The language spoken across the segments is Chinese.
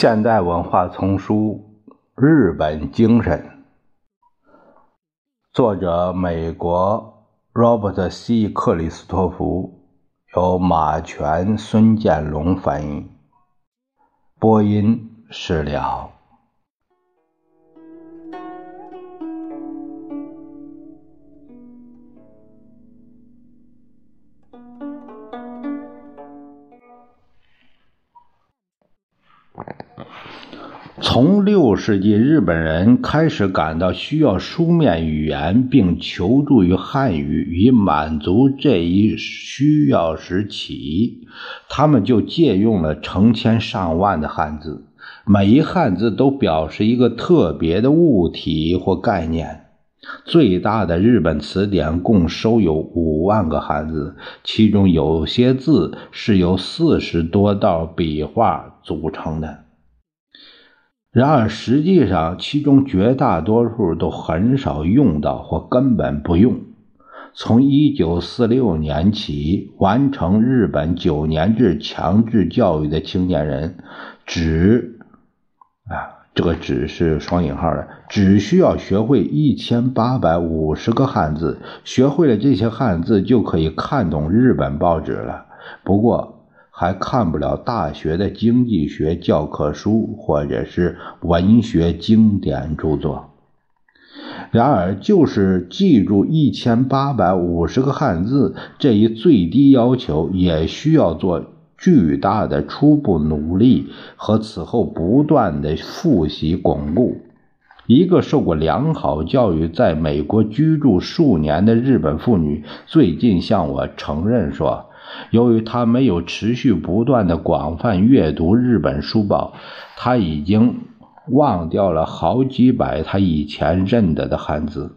现代文化丛书《日本精神》，作者美国 Robert C. 克里斯托弗，由马全、孙建龙翻译，播音释了。从六世纪日本人开始感到需要书面语言，并求助于汉语以满足这一需要时起，他们就借用了成千上万的汉字，每一汉字都表示一个特别的物体或概念。最大的日本词典共收有五万个汉字，其中有些字是由四十多道笔画组成的。然而，实际上，其中绝大多数都很少用到或根本不用。从1946年起，完成日本九年制强制教育的青年人，只啊，这个“只”是双引号的，只需要学会1850个汉字。学会了这些汉字，就可以看懂日本报纸了。不过，还看不了大学的经济学教科书，或者是文学经典著作。然而，就是记住一千八百五十个汉字这一最低要求，也需要做巨大的初步努力和此后不断的复习巩固。一个受过良好教育、在美国居住数年的日本妇女最近向我承认说。由于他没有持续不断的广泛阅读日本书报，他已经忘掉了好几百他以前认得的汉字。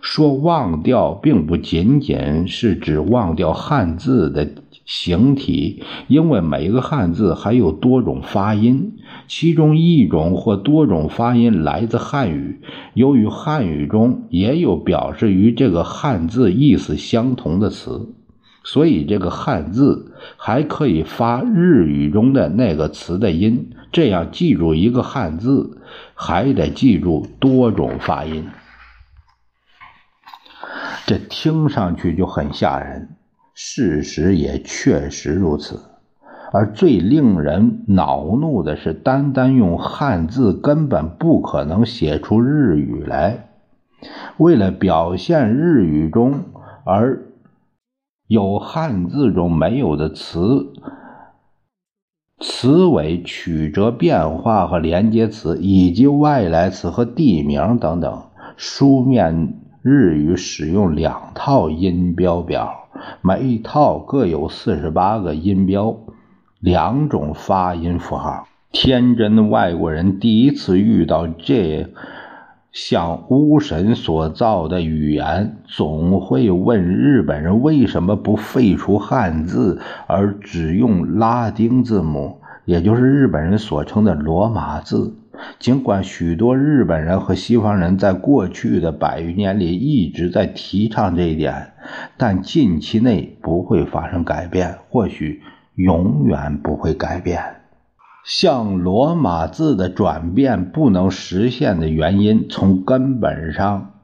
说忘掉，并不仅仅是指忘掉汉字的形体，因为每个汉字还有多种发音，其中一种或多种发音来自汉语。由于汉语中也有表示与这个汉字意思相同的词。所以，这个汉字还可以发日语中的那个词的音。这样记住一个汉字，还得记住多种发音。这听上去就很吓人，事实也确实如此。而最令人恼怒的是，单单用汉字根本不可能写出日语来。为了表现日语中而。有汉字中没有的词、词尾曲折变化和连接词，以及外来词和地名等等。书面日语使用两套音标表，每一套各有四十八个音标，两种发音符号。天真的外国人第一次遇到这。像巫神所造的语言，总会问日本人为什么不废除汉字，而只用拉丁字母，也就是日本人所称的罗马字。尽管许多日本人和西方人在过去的百余年里一直在提倡这一点，但近期内不会发生改变，或许永远不会改变。像罗马字的转变不能实现的原因，从根本上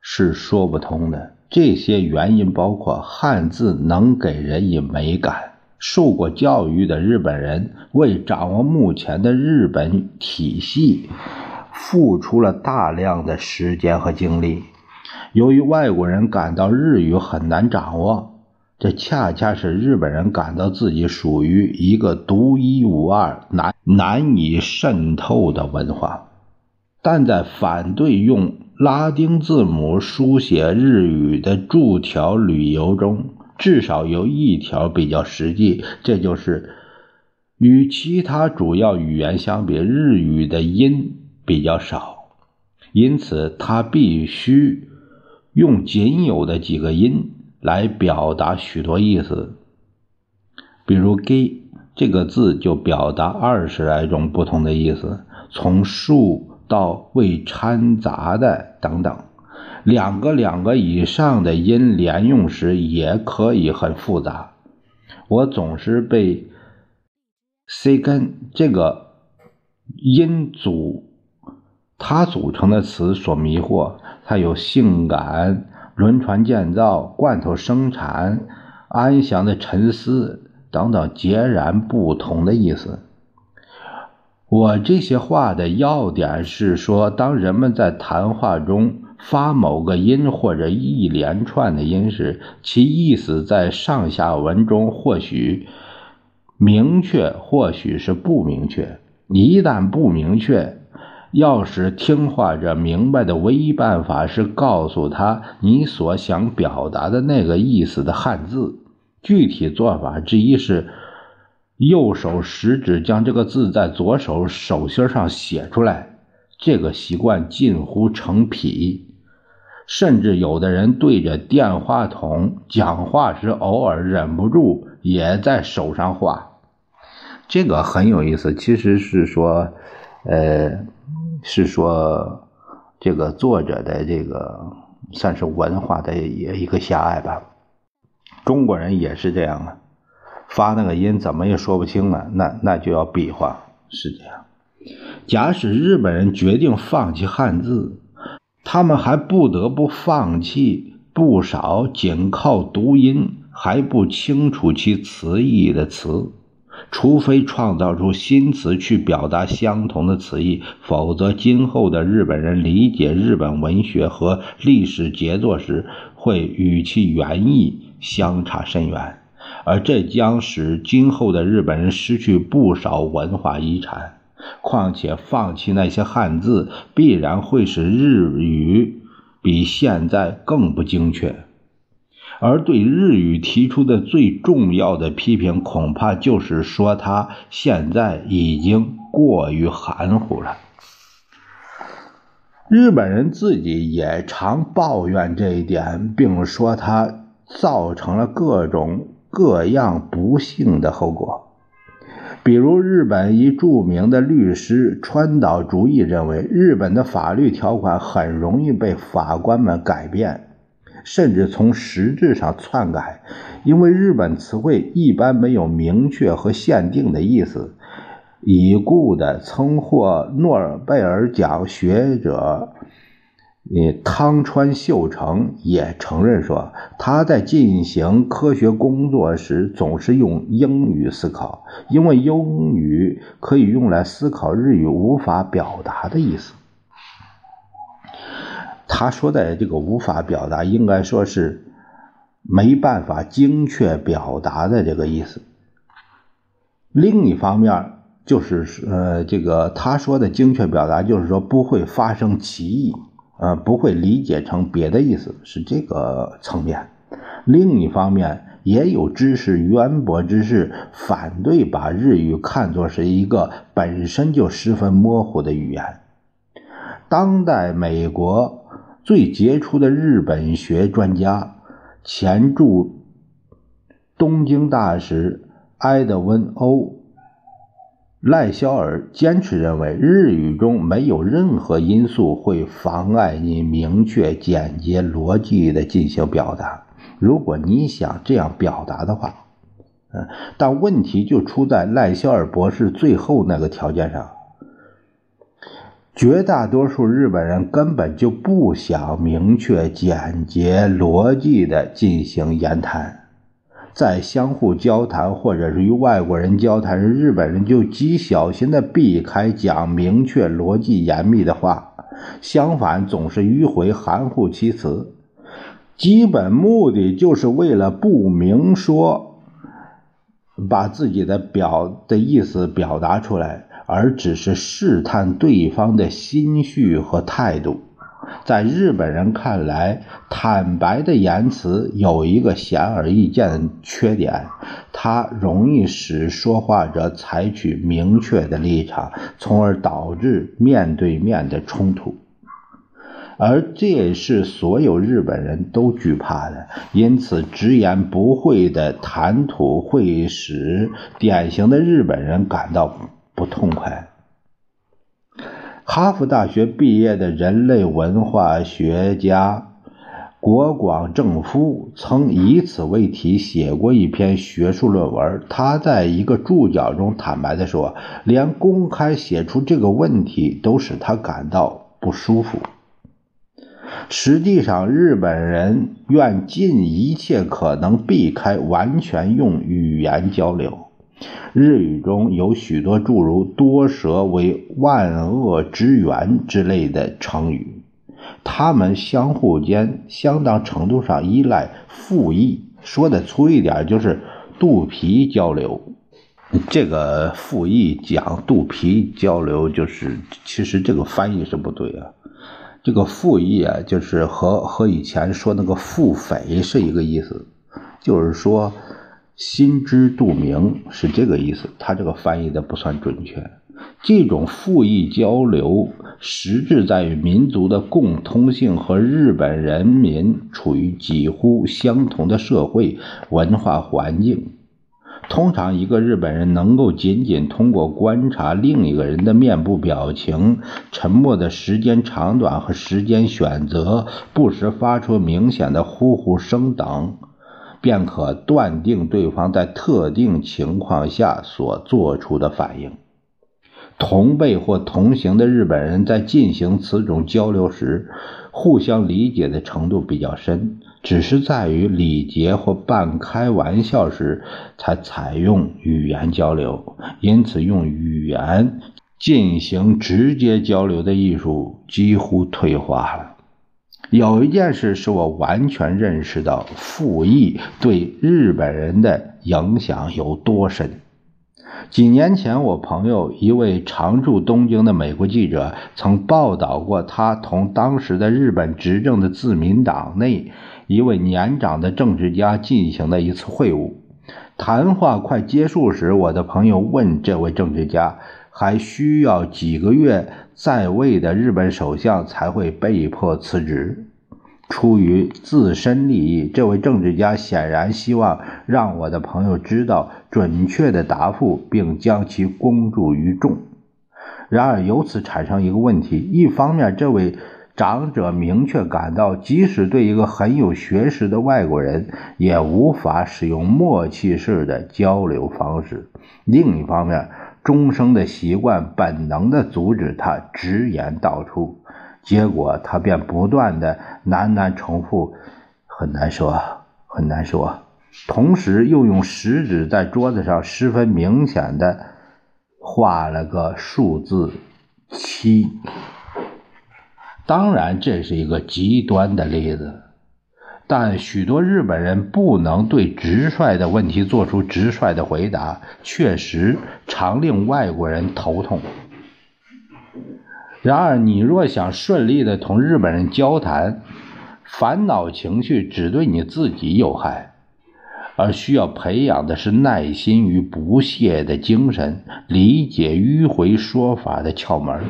是说不通的。这些原因包括汉字能给人以美感，受过教育的日本人为掌握目前的日本体系付出了大量的时间和精力。由于外国人感到日语很难掌握。这恰恰是日本人感到自己属于一个独一无二、难难以渗透的文化，但在反对用拉丁字母书写日语的注条理由中，至少有一条比较实际，这就是与其他主要语言相比，日语的音比较少，因此它必须用仅有的几个音。来表达许多意思，比如 “gay” 这个字就表达二十来种不同的意思，从数到未掺杂的等等。两个、两个以上的音连用时也可以很复杂。我总是被 “c” 根这个音组它组成的词所迷惑，它有性感、轮船建造、罐头生产、安详的沉思等等截然不同的意思。我这些话的要点是说，当人们在谈话中发某个音或者一连串的音时，其意思在上下文中或许明确，或许是不明确。一旦不明确，要使听话者明白的唯一办法是告诉他你所想表达的那个意思的汉字。具体做法之一是。右手食指将这个字在左手手心上写出来，这个习惯近乎成癖，甚至有的人对着电话筒讲话时，偶尔忍不住也在手上画。这个很有意思，其实是说，呃，是说这个作者的这个算是文化的也一个狭隘吧。中国人也是这样啊。发那个音怎么也说不清了，那那就要比划，是这样。假使日本人决定放弃汉字，他们还不得不放弃不少仅靠读音还不清楚其词义的词，除非创造出新词去表达相同的词义，否则今后的日本人理解日本文学和历史杰作时，会与其原意相差甚远。而这将使今后的日本人失去不少文化遗产。况且，放弃那些汉字，必然会使日语比现在更不精确。而对日语提出的最重要的批评，恐怕就是说它现在已经过于含糊了。日本人自己也常抱怨这一点，并说它造成了各种。各样不幸的后果，比如日本一著名的律师川岛主义认为，日本的法律条款很容易被法官们改变，甚至从实质上篡改，因为日本词汇一般没有明确和限定的意思。已故的曾获诺贝尔奖学者。呃，汤川秀成也承认说，他在进行科学工作时总是用英语思考，因为英语可以用来思考日语无法表达的意思。他说的这个无法表达，应该说是没办法精确表达的这个意思。另一方面，就是呃，这个他说的精确表达，就是说不会发生歧义。呃，不会理解成别的意思，是这个层面。另一方面，也有知识渊博之士反对把日语看作是一个本身就十分模糊的语言。当代美国最杰出的日本学专家、前驻东京大使埃德温·欧。赖肖尔坚持认为，日语中没有任何因素会妨碍你明确、简洁、逻辑的进行表达。如果你想这样表达的话，嗯，但问题就出在赖肖尔博士最后那个条件上：绝大多数日本人根本就不想明确、简洁、逻辑的进行言谈。在相互交谈或者是与外国人交谈时，日本人就极小心地避开讲明确、逻辑严密的话，相反，总是迂回、含糊其辞，基本目的就是为了不明说，把自己的表的意思表达出来，而只是试探对方的心绪和态度。在日本人看来，坦白的言辞有一个显而易见的缺点，它容易使说话者采取明确的立场，从而导致面对面的冲突。而这也是所有日本人都惧怕的，因此直言不讳的谈吐会使典型的日本人感到不痛快。哈佛大学毕业的人类文化学家国广正夫曾以此为题写过一篇学术论文。他在一个注脚中坦白地说，连公开写出这个问题都使他感到不舒服。实际上，日本人愿尽一切可能避开完全用语言交流。日语中有许多诸如“多舌为万恶之源”之类的成语。它们相互间相当程度上依赖复议，说的粗一点就是肚皮交流。这个复议讲肚皮交流，就是其实这个翻译是不对啊。这个复议啊，就是和和以前说那个腹诽是一个意思，就是说心知肚明是这个意思。他这个翻译的不算准确。这种复议交流。实质在于民族的共通性和日本人民处于几乎相同的社会文化环境。通常，一个日本人能够仅仅通过观察另一个人的面部表情、沉默的时间长短和时间选择、不时发出明显的呼呼声等，便可断定对方在特定情况下所做出的反应。同辈或同行的日本人在进行此种交流时，互相理解的程度比较深，只是在于礼节或半开玩笑时才采用语言交流。因此，用语言进行直接交流的艺术几乎退化了。有一件事使我完全认识到复议对日本人的影响有多深。几年前，我朋友一位常驻东京的美国记者曾报道过他同当时的日本执政的自民党内一位年长的政治家进行的一次会晤。谈话快结束时，我的朋友问这位政治家：“还需要几个月在位的日本首相才会被迫辞职？”出于自身利益，这位政治家显然希望让我的朋友知道准确的答复，并将其公诸于众。然而，由此产生一个问题：一方面，这位长者明确感到，即使对一个很有学识的外国人，也无法使用默契式的交流方式；另一方面，终生的习惯本能地阻止他直言道出。结果，他便不断的喃喃重复：“很难说，很难说。”同时，又用食指在桌子上十分明显的画了个数字七。当然，这是一个极端的例子，但许多日本人不能对直率的问题做出直率的回答，确实常令外国人头痛。然而，你若想顺利的同日本人交谈，烦恼情绪只对你自己有害，而需要培养的是耐心与不懈的精神，理解迂回说法的窍门，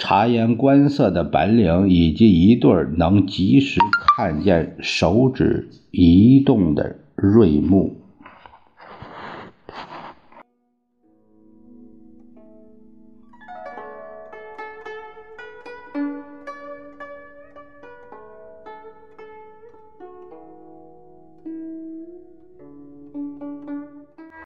察言观色的本领，以及一对能及时看见手指移动的锐目。